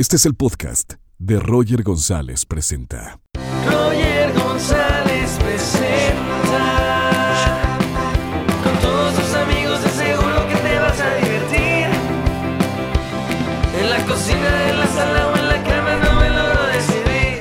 Este es el podcast de Roger González Presenta. Roger González presenta Con todos tus amigos de seguro que te vas a divertir En la cocina, en la sala o en la cama no me logro decidir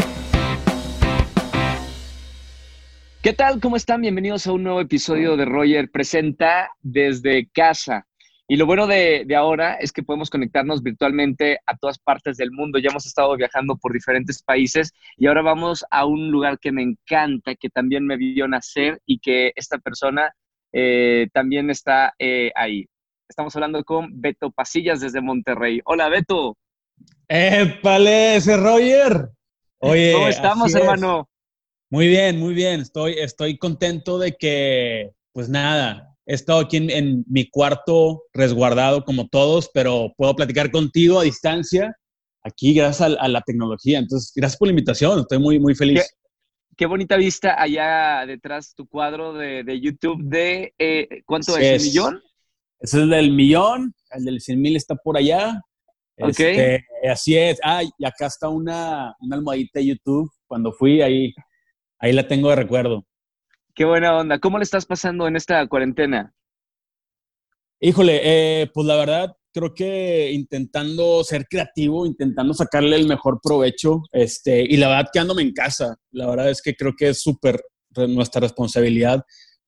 ¿Qué tal? ¿Cómo están? Bienvenidos a un nuevo episodio de Roger Presenta desde casa. Y lo bueno de, de, ahora es que podemos conectarnos virtualmente a todas partes del mundo. Ya hemos estado viajando por diferentes países y ahora vamos a un lugar que me encanta, que también me vio nacer y que esta persona eh, también está eh, ahí. Estamos hablando con Beto Pasillas desde Monterrey. Hola, Beto. ¡Épale, ese Roger! Oye, ¿cómo estamos, hermano? Muy bien, muy bien. Estoy, estoy contento de que, pues nada, He estado aquí en, en, mi cuarto resguardado como todos, pero puedo platicar contigo a distancia aquí gracias a, a la tecnología. Entonces, gracias por la invitación. Estoy muy, muy feliz. Qué, qué bonita vista allá detrás tu cuadro de, de YouTube de, eh, ¿cuánto es? es? ¿El millón? Ese es el del millón. El del 100 mil está por allá. Ok. Este, así es. Ah, y acá está una, una almohadita de YouTube. Cuando fui, ahí, ahí la tengo de recuerdo. Qué buena onda. ¿Cómo le estás pasando en esta cuarentena? Híjole, eh, pues la verdad, creo que intentando ser creativo, intentando sacarle el mejor provecho, este, y la verdad quedándome en casa. La verdad es que creo que es súper nuestra responsabilidad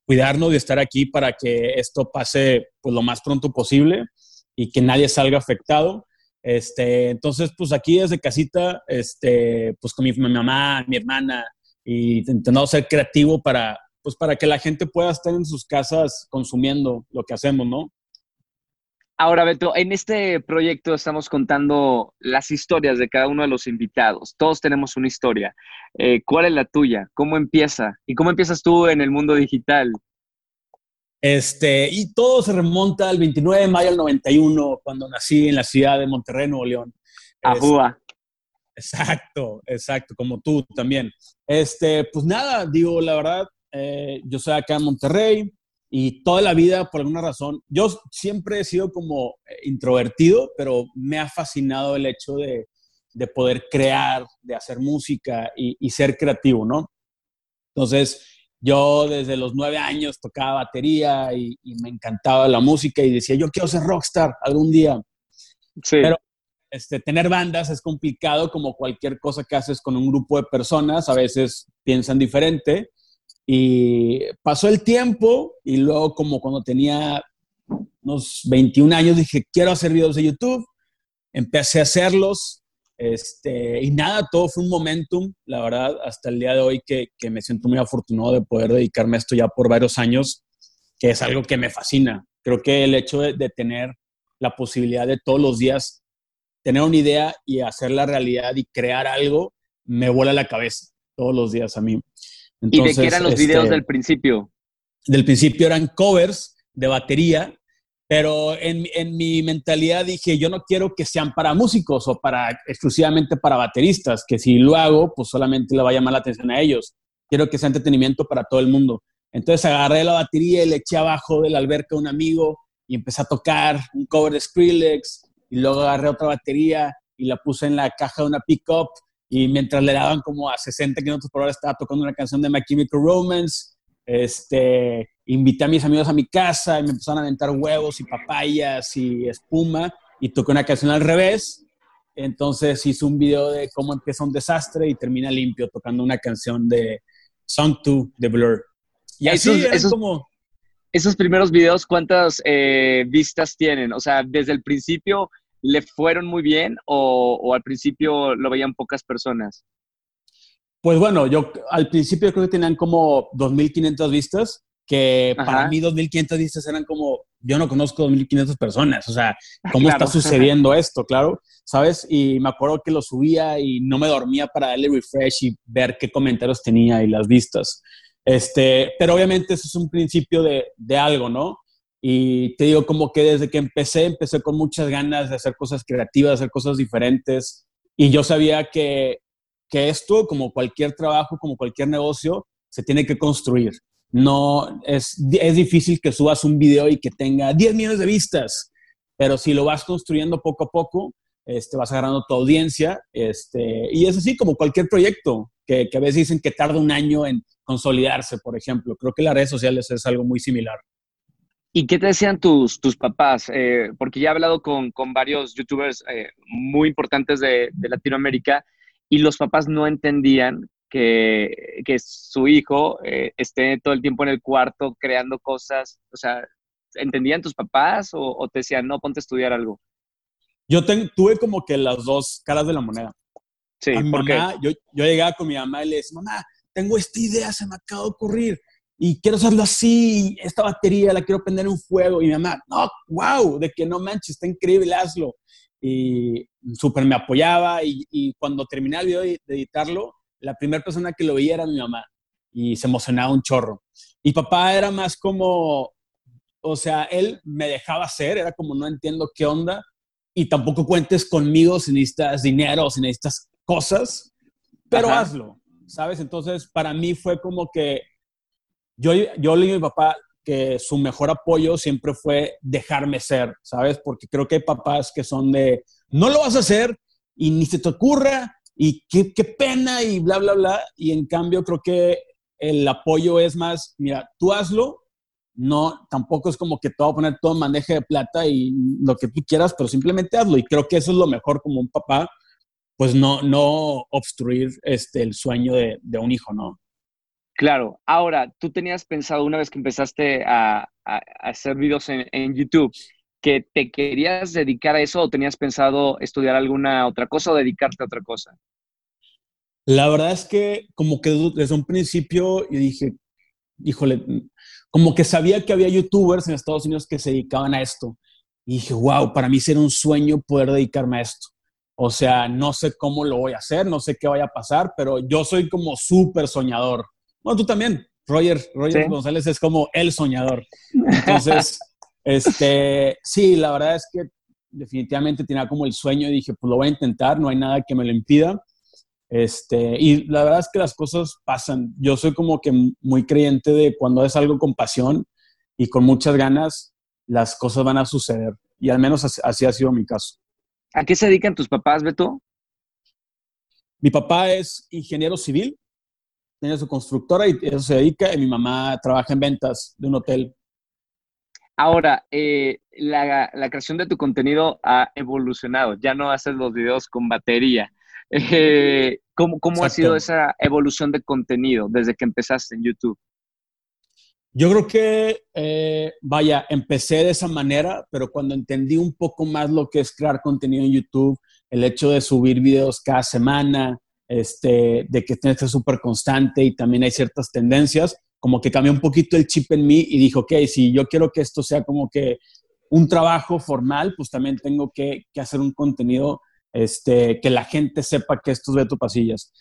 cuidarnos y estar aquí para que esto pase pues, lo más pronto posible y que nadie salga afectado. Este, entonces, pues aquí desde casita, este, pues con mi, mi mamá, mi hermana, y intentando ser creativo para, pues para que la gente pueda estar en sus casas consumiendo lo que hacemos, ¿no? Ahora, Beto, en este proyecto estamos contando las historias de cada uno de los invitados. Todos tenemos una historia. Eh, ¿Cuál es la tuya? ¿Cómo empieza? ¿Y cómo empiezas tú en el mundo digital? Este, y todo se remonta al 29 de mayo del 91, cuando nací en la ciudad de Monterrey, Nuevo León. Ajúa. Exacto, exacto, como tú también. Este, pues nada, digo, la verdad, eh, yo soy acá en Monterrey y toda la vida, por alguna razón, yo siempre he sido como eh, introvertido, pero me ha fascinado el hecho de, de poder crear, de hacer música y, y, ser creativo, ¿no? Entonces, yo desde los nueve años tocaba batería y, y, me encantaba la música y decía, yo quiero ser rockstar algún día. Sí. Pero este, tener bandas es complicado como cualquier cosa que haces con un grupo de personas, a veces piensan diferente y pasó el tiempo y luego como cuando tenía unos 21 años dije, quiero hacer videos de YouTube. Empecé a hacerlos este, y nada, todo fue un momentum, la verdad, hasta el día de hoy que, que me siento muy afortunado de poder dedicarme a esto ya por varios años, que es algo que me fascina. Creo que el hecho de, tener la posibilidad de todos los días tener una idea y hacerla realidad y crear algo, me vuela la cabeza todos los días a mí. Entonces, ¿Y de qué eran los este, videos del principio? Del principio eran covers de batería, pero en, en, mi mentalidad dije, yo no quiero que sean para músicos o para exclusivamente para bateristas, que si lo hago, pues solamente le va a llamar la atención a ellos. Quiero que sea entretenimiento para todo el mundo. Entonces agarré la batería y le eché abajo de la alberca a un amigo y empecé a tocar un cover de Skrillex y luego agarré otra batería y la puse en la caja de una pickup y mientras le daban como a 60 kilómetros por hora estaba tocando una canción de My Chemical Romance. Este, invité a mis amigos a mi casa y me empezaron a aventar huevos y papayas y espuma y toqué una canción al revés. Entonces hice un video de cómo empieza un desastre y termina limpio tocando una canción de Song 2 de Blur. Y así esos, esos, como... esos primeros videos, ¿cuántas eh, vistas tienen? O sea, desde el principio le fueron muy bien o, o, al principio lo veían pocas personas? Pues bueno, yo al principio creo que tenían como 2.500 vistas, que Ajá. para mí 2.500 vistas eran como, yo no conozco 2.500 personas, o sea, ¿cómo claro. está sucediendo esto? Claro, ¿sabes? Y me acuerdo que lo subía y no me dormía para darle refresh y ver qué comentarios tenía y las vistas. Este, pero obviamente eso es un principio de, de algo, ¿no? Y te digo, como que desde que empecé, empecé con muchas ganas de hacer cosas creativas, hacer cosas diferentes. Y yo sabía que, que esto, como cualquier trabajo, como cualquier negocio, se tiene que construir. No, es, es difícil que subas un video y que tenga 10 millones de vistas, pero si lo vas construyendo poco a poco, este, vas agarrando tu audiencia, este, y es así como cualquier proyecto, que, que a veces dicen que tarda un año en consolidarse, por ejemplo. Creo que las redes sociales es algo muy similar. ¿Y qué te decían tus, tus papás? Eh, porque ya he hablado con, con varios youtubers eh, muy importantes de, de, Latinoamérica y los papás no entendían que, que su hijo eh, esté todo el tiempo en el cuarto creando cosas. O sea, ¿entendían tus papás o, o te decían, no, ponte a estudiar algo? Yo tuve como que las dos caras de la moneda. Sí, a mi ¿por mamá, yo, yo llegaba con mi mamá y le decía, mamá, tengo esta idea, se me acaba de ocurrir y quiero hacerlo así, esta batería la quiero prender en fuego. Y mi mamá, no, wow, de que no manches, está increíble, hazlo. Y súper me apoyaba y, y, cuando terminé el video de, editarlo, la primera persona que lo veía era mi mamá y se emocionaba un chorro. Y papá era más como, o sea, él me dejaba hacer, era como no entiendo qué onda y tampoco cuentes conmigo si necesitas dinero si necesitas cosas, pero Ajá. hazlo, ¿sabes? Entonces, para mí fue como que yo, yo le digo a mi papá que su mejor apoyo siempre fue dejarme ser, ¿sabes? Porque creo que hay papás que son de, no lo vas a hacer y ni se te ocurra y qué, pena y bla, bla, bla. Y en cambio creo que el apoyo es más, mira, tú hazlo, no, tampoco es como que te voy a poner todo en de plata y lo que tú quieras, pero simplemente hazlo. Y creo que eso es lo mejor como un papá, pues no, no obstruir este, el sueño de un hijo, ¿no? Claro. Ahora, tú tenías pensado una vez que empezaste a, hacer videos en, en, YouTube que te querías dedicar a eso o tenías pensado estudiar alguna otra cosa o dedicarte a otra cosa? La verdad es que como que desde un principio yo dije, híjole, como que sabía que había youtubers en Estados Unidos que se dedicaban a esto. Y dije, wow, para mí sería un sueño poder dedicarme a esto. O sea, no sé cómo lo voy a hacer, no sé qué vaya a pasar, pero yo soy como súper soñador. Bueno, tú también. Roger, Roger ¿Sí? González es como el soñador. Entonces, este, sí, la verdad es que definitivamente tenía como el sueño y dije, pues lo voy a intentar, no hay nada que me lo impida. Este, y la verdad es que las cosas pasan. Yo soy como que muy creyente de cuando es algo con pasión y con muchas ganas, las cosas van a suceder. Y al menos así, así ha sido mi caso. ¿A qué se dedican tus papás, Beto? Mi papá es ingeniero civil, tiene su constructora y eso se dedica, y mi mamá trabaja en ventas de un hotel. Ahora, eh, la, la, creación de tu contenido ha evolucionado. Ya no haces los videos con batería. Eh, ¿Cómo, cómo ha sido esa evolución de contenido desde que empezaste en YouTube? Yo creo que, eh, vaya, empecé de esa manera, pero cuando entendí un poco más lo que es crear contenido en YouTube, el hecho de subir videos cada semana, este, de que tienes que ser súper constante y también hay ciertas tendencias, como que cambió un poquito el chip en mí y dijo, ok, si yo quiero que esto sea como que un trabajo formal, pues también tengo que, que hacer un contenido este, que la gente sepa que esto es Beto Pasillas.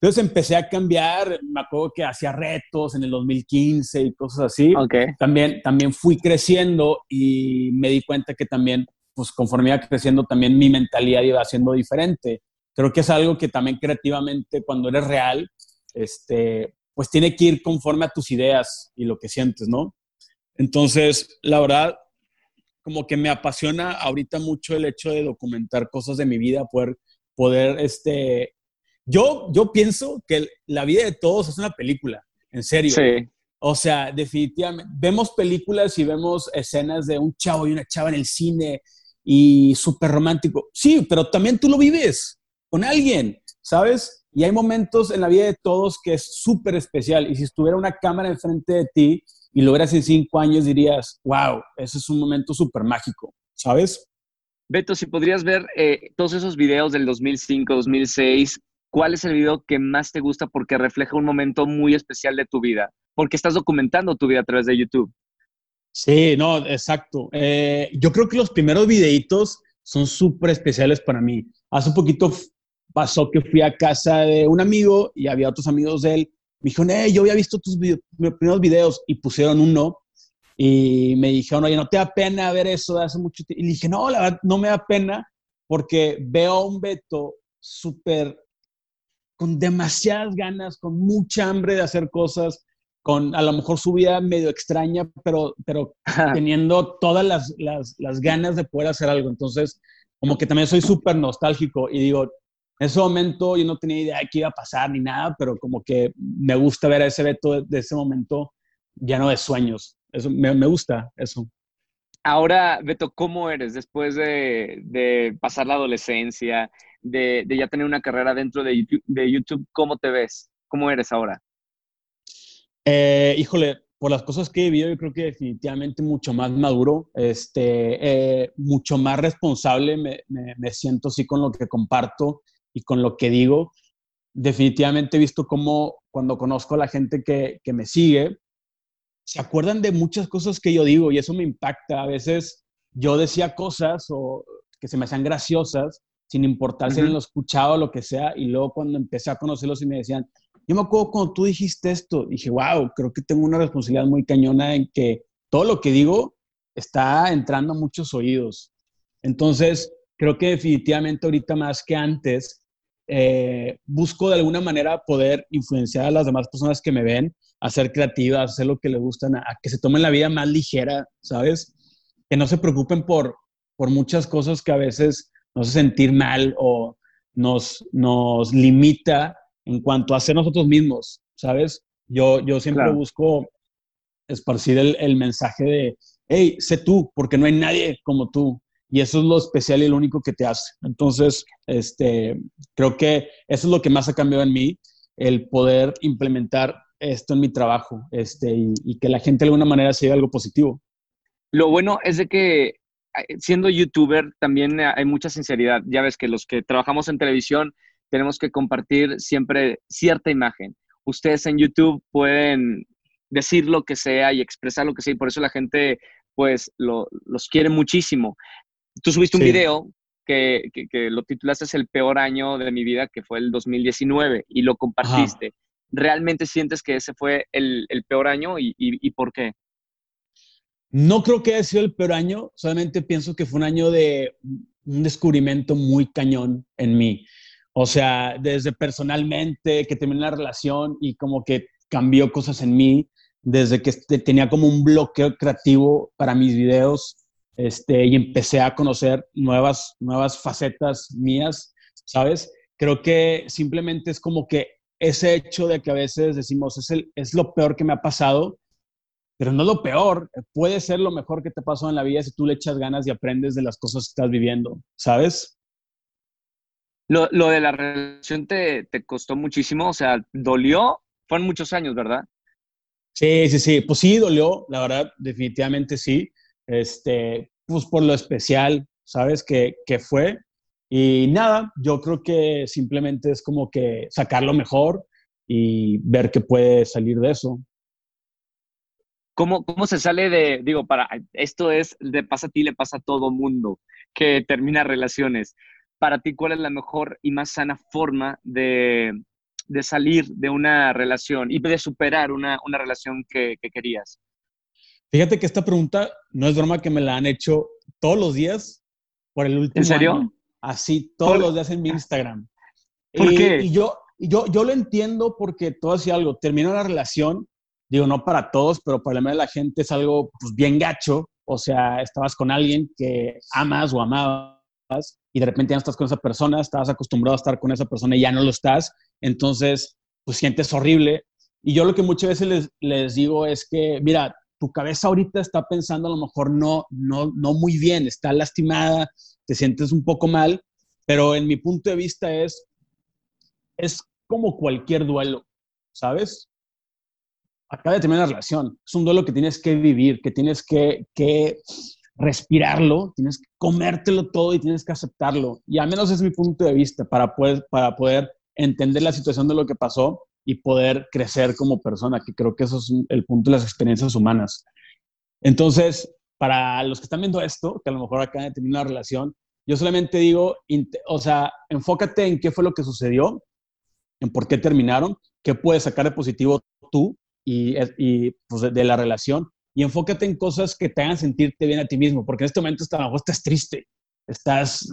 Entonces empecé a cambiar, me acuerdo que hacía retos en el 2015 y cosas así. Okay. También, también fui creciendo y me di cuenta que también, pues conforme iba creciendo, también mi mentalidad iba siendo diferente. Creo que es algo que también creativamente, cuando eres real, este, pues tiene que ir conforme a tus ideas y lo que sientes, ¿no? Entonces, la verdad, como que me apasiona ahorita mucho el hecho de documentar cosas de mi vida, poder, poder, este, yo, yo pienso que la vida de todos es una película, en serio. Sí. O sea, definitivamente, vemos películas y vemos escenas de un chavo y una chava en el cine y súper romántico. Sí, pero también tú lo vives con alguien, ¿sabes? Y hay momentos en la vida de todos que es súper especial. Y si estuviera una cámara enfrente de ti y lo verás en cinco años, dirías, wow, ese es un momento súper mágico, ¿sabes? Beto, si podrías ver eh, todos esos videos del 2005, 2006, ¿cuál es el video que más te gusta porque refleja un momento muy especial de tu vida? Porque estás documentando tu vida a través de YouTube. Sí, no, exacto. Eh, yo creo que los primeros videitos son súper especiales para mí. Hace un poquito pasó que fui a casa de un amigo y había otros amigos de él. Me dijeron, hey, yo había visto tus video primeros videos y pusieron uno y me dijeron, oye, ¿no te da pena ver eso de hace mucho tiempo? Y le dije, no, la verdad, no me da pena porque veo a un Beto súper con demasiadas ganas, con mucha hambre de hacer cosas, con a lo mejor su vida medio extraña, pero, pero teniendo todas las, las, las, ganas de poder hacer algo. Entonces, como que también soy súper nostálgico y digo, en ese momento yo no tenía idea de qué iba a pasar ni nada, pero como que me gusta ver a ese Beto de ese momento lleno de sueños. Eso, me, me gusta eso. Ahora, Beto, ¿cómo eres después de, de pasar la adolescencia, de, de, ya tener una carrera dentro de YouTube, de YouTube? ¿Cómo te ves? ¿Cómo eres ahora? Eh, híjole, por las cosas que he vivido, yo creo que definitivamente mucho más maduro, este, eh, mucho más responsable me, me, me, siento así con lo que comparto y con lo que digo. Definitivamente he visto cómo cuando conozco a la gente que, que me sigue, se acuerdan de muchas cosas que yo digo y eso me impacta. A veces yo decía cosas o que se me hacían graciosas sin importar si uh -huh. lo escuchaba o lo que sea y luego cuando empecé a conocerlos y me decían, yo me acuerdo cuando tú dijiste esto, dije, wow, creo que tengo una responsabilidad muy cañona en que todo lo que digo está entrando a muchos oídos. Entonces, creo que definitivamente ahorita más que antes, eh, busco de alguna manera poder influenciar a las demás personas que me ven, a ser creativas, a hacer lo que les gustan, a, a que se tomen la vida más ligera, ¿sabes? Que no se preocupen por, por muchas cosas que a veces nos hace sentir mal o nos, nos limita en cuanto a ser nosotros mismos, ¿sabes? Yo, yo siempre claro. busco esparcir el, el, mensaje de, hey, sé tú, porque no hay nadie como tú. Y eso es lo especial y lo único que te hace. Entonces, este, creo que eso es lo que más ha cambiado en mí, el poder implementar esto en mi trabajo este, y, que la gente de alguna manera se lleve algo positivo. Lo bueno es de que siendo youtuber también hay mucha sinceridad. Ya ves que los que trabajamos en televisión tenemos que compartir siempre cierta imagen. Ustedes en YouTube pueden decir lo que sea y expresar lo que sea y por eso la gente pues lo, los quiere muchísimo. Tú subiste un sí. video que, que, que, lo titulaste es el peor año de mi vida, que fue el 2019, y lo compartiste. Ajá. ¿Realmente sientes que ese fue el, el peor año y, y, y, por qué? No creo que haya sido el peor año, solamente pienso que fue un año de un descubrimiento muy cañón en mí. O sea, desde personalmente, que terminé la relación y como que cambió cosas en mí, desde que tenía como un bloqueo creativo para mis videos este, y empecé a conocer nuevas, nuevas facetas mías, ¿sabes? Creo que simplemente es como que ese hecho de que a veces decimos es, el, es lo peor que me ha pasado, pero no lo peor, puede ser lo mejor que te pasó en la vida si tú le echas ganas y aprendes de las cosas que estás viviendo, ¿sabes? Lo, lo de la relación te, te, costó muchísimo, o sea, dolió, fueron muchos años, ¿verdad? Sí, sí, sí, pues sí, dolió, la verdad, definitivamente sí, este, pues por lo especial, ¿sabes? Que, que fue. Y nada, yo creo que simplemente es como que sacarlo mejor y ver qué puede salir de eso. ¿Cómo, ¿Cómo se sale de, digo, para, esto es, le pasa a ti, le pasa a todo mundo que termina relaciones para ti cuál es la mejor y más sana forma de, de salir de una relación y de superar una, una relación que, querías? Fíjate que esta pregunta no es broma que me la han hecho todos los días por el último ¿En serio? año. Así, todos ¿Por? los días en mi Instagram. ¿Por y, qué? Y yo, yo, yo lo entiendo porque todo así algo, termina la relación, digo, no para todos, pero para la mayoría de la gente es algo pues, bien gacho. O sea, estabas con alguien que amas o amabas y de repente ya no estás con esa persona, estabas acostumbrado a estar con esa persona y ya no lo estás, entonces pues sientes horrible. Y yo lo que muchas veces les, les digo es que, mira, tu cabeza ahorita está pensando a lo mejor no, no, no muy bien, está lastimada, te sientes un poco mal, pero en mi punto de vista es, es como cualquier duelo, ¿sabes? Acaba de terminar la relación, es un duelo que tienes que vivir, que tienes que, que respirarlo, tienes que comértelo todo y tienes que aceptarlo. Y al menos es mi punto de vista para poder, para poder entender la situación de lo que pasó y poder crecer como persona, que creo que eso es el punto de las experiencias humanas. Entonces, para los que están viendo esto, que a lo mejor acaban de tener una relación, yo solamente digo, o sea, enfócate en qué fue lo que sucedió, en por qué terminaron, qué puedes sacar de positivo tú y, y pues, de, de la relación y enfócate en cosas que te hagan sentirte bien a ti mismo, porque en este momento a lo mejor estás triste, estás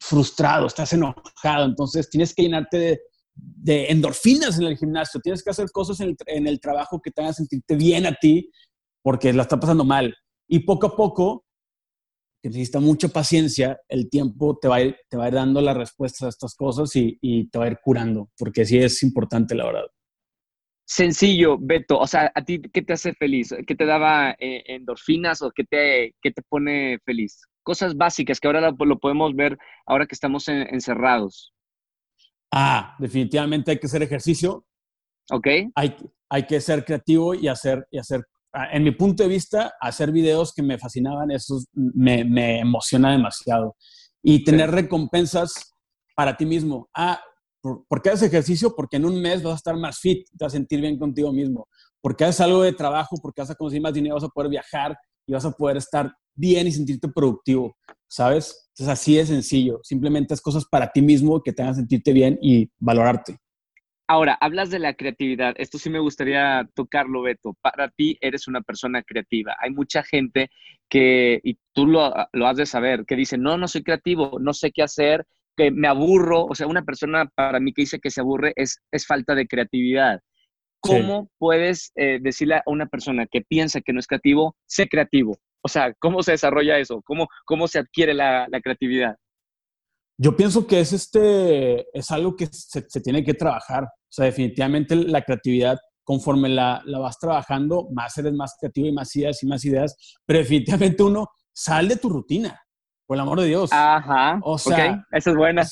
frustrado, estás enojado, entonces tienes que llenarte de, de endorfinas en el gimnasio, tienes que hacer cosas en el, en el, trabajo que te hagan sentirte bien a ti, porque la está pasando mal. Y poco a poco que necesita mucha paciencia, el tiempo te va a ir, te va a ir dando la respuesta a estas cosas y, y te va a ir curando, porque sí es importante, la verdad. Sencillo, Beto. O sea, ¿a ti qué te hace feliz? ¿Qué te daba eh, endorfinas o qué te, qué te pone feliz? Cosas básicas que ahora lo, lo podemos ver ahora que estamos en- encerrados. Ah, definitivamente hay que hacer ejercicio, ¿Ok? hay, hay que ser creativo y hacer, y hacer, en mi punto de vista, hacer videos que me fascinaban, eso me, me emociona demasiado. Y tener recompensas para ti mismo. Ah, ¿por, por qué haces ejercicio? Porque en un mes vas a estar más fit, te vas a sentir bien contigo mismo. Porque haces algo de trabajo, porque vas a conseguir más dinero, vas a poder viajar y vas a poder estar bien y sentirte productivo, ¿sabes? Entonces así de sencillo. Simplemente haz cosas para ti mismo que te hagan sentirte bien y valorarte. Ahora, hablas de la creatividad. Esto sí me gustaría tocarlo, Beto. Para ti eres una persona creativa. Hay mucha gente que, y tú lo, lo has de saber, que dice, no, no soy creativo, no sé qué hacer, que me aburro. O sea, una persona para mí que dice que se aburre es, es falta de creatividad. Sí. ¿Cómo puedes eh, decirle a una persona que piensa que no es creativo, sé creativo? O sea, ¿cómo se desarrolla eso? ¿Cómo, cómo se adquiere la, la creatividad? Yo pienso que es, este, es algo que se, se tiene que trabajar. O sea, definitivamente la creatividad, conforme la, la vas trabajando, más eres más creativo y más ideas y más ideas. Pero definitivamente uno sale de tu rutina, por el amor de Dios. Ajá. O sea, ok, esa es buena.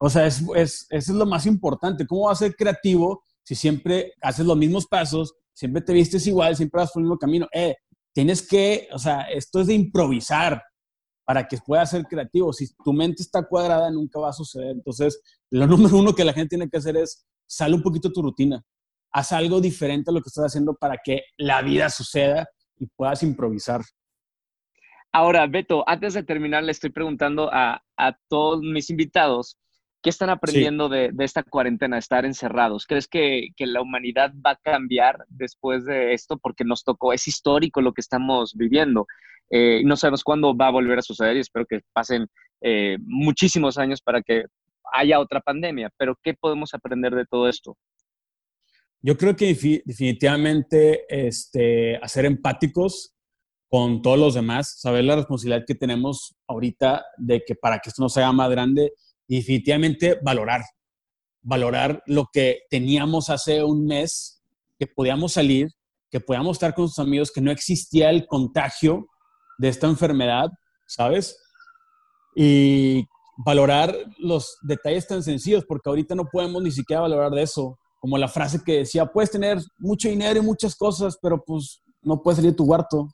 O sea, es, es, eso es lo más importante. ¿Cómo vas a ser creativo si siempre haces los mismos pasos, siempre te vistes igual, siempre vas por el mismo camino? Eh, tienes que, o sea, esto es de improvisar para que puedas ser creativo. Si tu mente está cuadrada, nunca va a suceder. Entonces, lo número uno que la gente tiene que hacer es sale un poquito de tu rutina. Haz algo diferente a lo que estás haciendo para que la vida suceda y puedas improvisar. Ahora, Beto, antes de terminar, le estoy preguntando a, a todos mis invitados, ¿qué están aprendiendo de, de esta cuarentena, estar encerrados? ¿Crees que, que la humanidad va a cambiar después de esto? Porque nos tocó, es histórico lo que estamos viviendo. Eh, no sabemos cuándo va a volver a suceder y espero que pasen eh, muchísimos años para que haya otra pandemia. Pero, ¿qué podemos aprender de todo esto? Yo creo que defi- definitivamente este, hacer empáticos con todos los demás, saber la responsabilidad que tenemos ahorita de que para que esto no se haga más grande y definitivamente valorar, valorar lo que teníamos hace un mes, que podíamos salir, que podíamos estar con sus amigos, que no existía el contagio de esta enfermedad, ¿sabes? Y valorar los detalles tan sencillos, porque ahorita no podemos ni siquiera valorar de eso. Como la frase que decía, puedes tener mucho dinero y muchas cosas, pero pues no puedes salir de tu cuarto,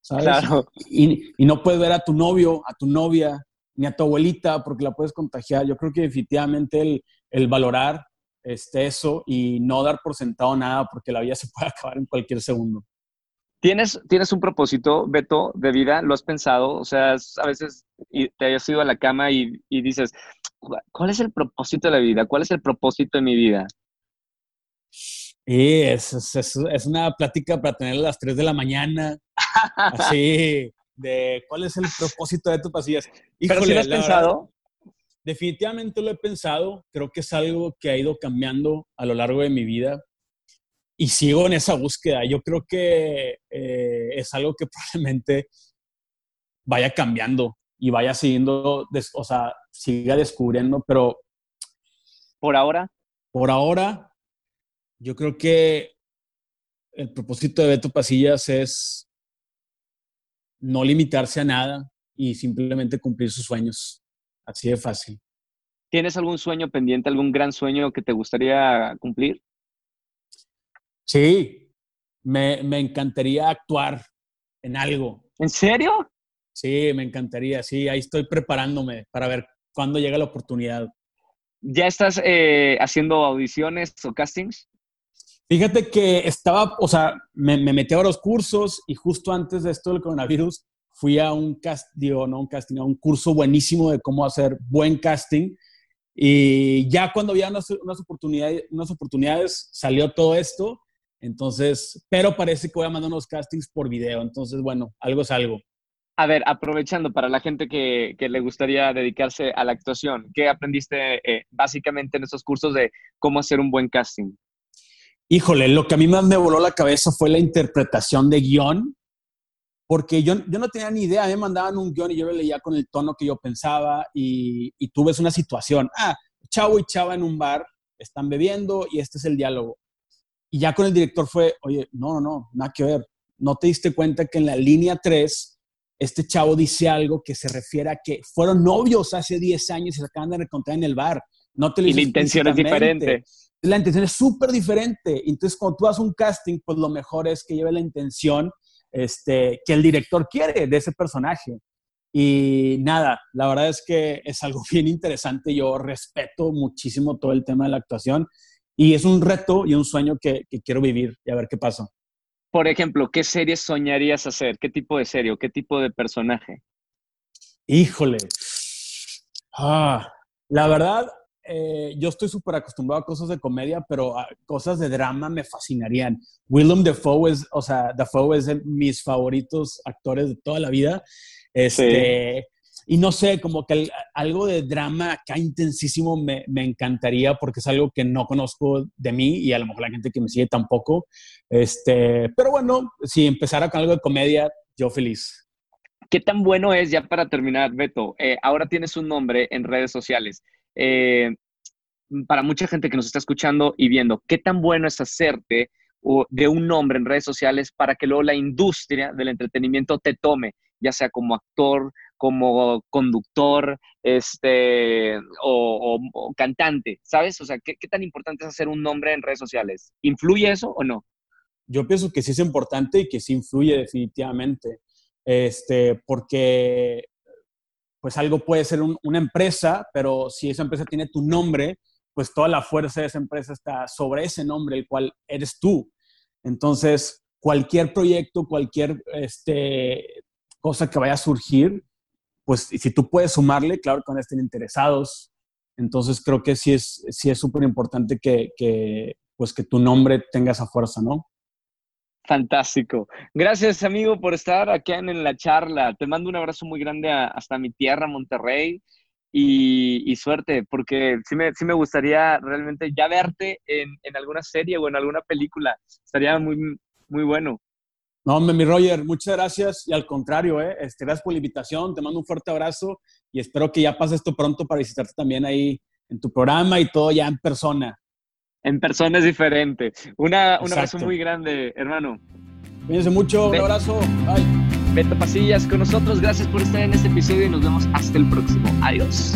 ¿sabes? Claro. Y, y no puedes ver a tu novio, a tu novia, ni a tu abuelita, porque la puedes contagiar. Yo creo que definitivamente el, el valorar este, eso y no dar por sentado nada, porque la vida se puede acabar en cualquier segundo. ¿Tienes, ¿Tienes un propósito, Beto, de vida? ¿Lo has pensado? O sea, a veces te hayas ido a la cama y, y dices, ¿cuál es el propósito de la vida? ¿Cuál es el propósito de mi vida? Y es, es, es- es una plática para tener a las 3 de la mañana, así, de cuál es el propósito de tus pasillas. Pero si lo has verdad, pensado, definitivamente lo he pensado, creo que es algo que ha ido cambiando a lo largo de mi vida y sigo en esa búsqueda. Yo creo que eh, es algo que probablemente vaya cambiando y vaya siguiendo, o sea, siga descubriendo, pero por ahora, por ahora, yo creo que el propósito de Beto Pasillas es no limitarse a nada y simplemente cumplir sus sueños. Así de fácil. ¿tienes algún sueño pendiente, algún gran sueño que te gustaría cumplir? Sí, me, me encantaría actuar en algo. ¿En serio? Sí, me encantaría. Sí, ahí estoy preparándome para ver cuándo llega la oportunidad. ¿Ya estás eh, haciendo audiciones o castings? Fíjate que estaba, o sea, me, me metí a varios cursos y justo antes de esto del coronavirus fui a un cast, no un casting, a un curso buenísimo de cómo hacer buen casting. Y ya cuando había unas, oportunidades, unas oportunidades salió todo esto. Entonces, pero parece que voy a mandar unos castings por video. Entonces, bueno, algo es algo. A ver, aprovechando para la gente que, que le gustaría dedicarse a la actuación, ¿qué aprendiste eh, básicamente en estos cursos de cómo hacer un buen casting? Híjole, lo que a mí más me voló la cabeza fue la interpretación de guion porque yo, yo no tenía ni idea, me mandaban un guion y yo lo leía con el tono que yo pensaba y, y tú ves una situación, ah, chavo y chava en un bar, están bebiendo y este es el diálogo. Y ya con el director fue, oye, no, no, no, nada que ver. No te diste cuenta que en la línea 3, este chavo dice algo que se refiere a que fueron novios hace 10 años y se acaban de encontrar en el bar. No te y la intención es diferente. La intención es súper diferente. Entonces, cuando tú haces un casting, pues lo mejor es que lleve la intención este, que el director quiere de ese personaje. Y nada, la verdad es que es algo bien interesante. Yo respeto muchísimo todo el tema de la actuación y es un reto y un sueño que, quiero vivir y a ver qué pasa. Por ejemplo, ¿qué serie soñarías hacer? ¿Qué tipo de serie o qué tipo de personaje? Híjole. Ah, la verdad, eh, yo estoy súper acostumbrado a cosas de comedia, pero cosas de drama me fascinarían. Willem Dafoe es, o sea, Dafoe es de mis favoritos actores de toda la vida. Este, Y no sé, como que algo de drama acá intensísimo me, me, encantaría porque es algo que no conozco de mí y a lo mejor la gente que me sigue tampoco. Este, pero bueno, si empezara con algo de comedia, yo feliz. ¿Qué tan bueno es, ya para terminar, Beto? Eh, ahora tienes un nombre en redes sociales. Eh, para mucha gente que nos está escuchando y viendo, ¿qué tan bueno es hacerte de un nombre en redes sociales para que luego la industria del entretenimiento te tome, ya sea como actor, como conductor, este, o, cantante, ¿sabes? O sea, ¿qué, ¿qué, tan importante es hacer un nombre en redes sociales? ¿Influye eso o no? Yo pienso que sí es importante y que sí influye definitivamente, este, porque pues algo puede ser una empresa, pero si esa empresa tiene tu nombre, pues toda la fuerza de esa empresa está sobre ese nombre, el cual eres tú. Entonces, cualquier proyecto, cualquier este, cosa que vaya a surgir, pues si tú puedes sumarle, claro que van interesados. Entonces, creo que sí es sí es súper importante que, que, pues, que tu nombre tenga esa fuerza, ¿no? Fantástico. Gracias, amigo, por estar aquí en, la charla. Te mando un abrazo muy grande hasta mi tierra, Monterrey, y, suerte, porque sí me, sí me gustaría realmente ya verte en, alguna serie o en alguna película. Estaría muy, muy bueno. No, mi Roger, muchas gracias y al contrario, ¿eh? Este, gracias por la invitación, te mando un fuerte abrazo y espero que ya pase esto pronto para visitarte también ahí en tu programa y todo ya en persona en persona es diferente. Una, un abrazo muy grande, hermano. Cuídense mucho, un abrazo. Bye. Beto Pasillas con nosotros. Gracias por estar en este episodio y nos vemos hasta el próximo. Adiós.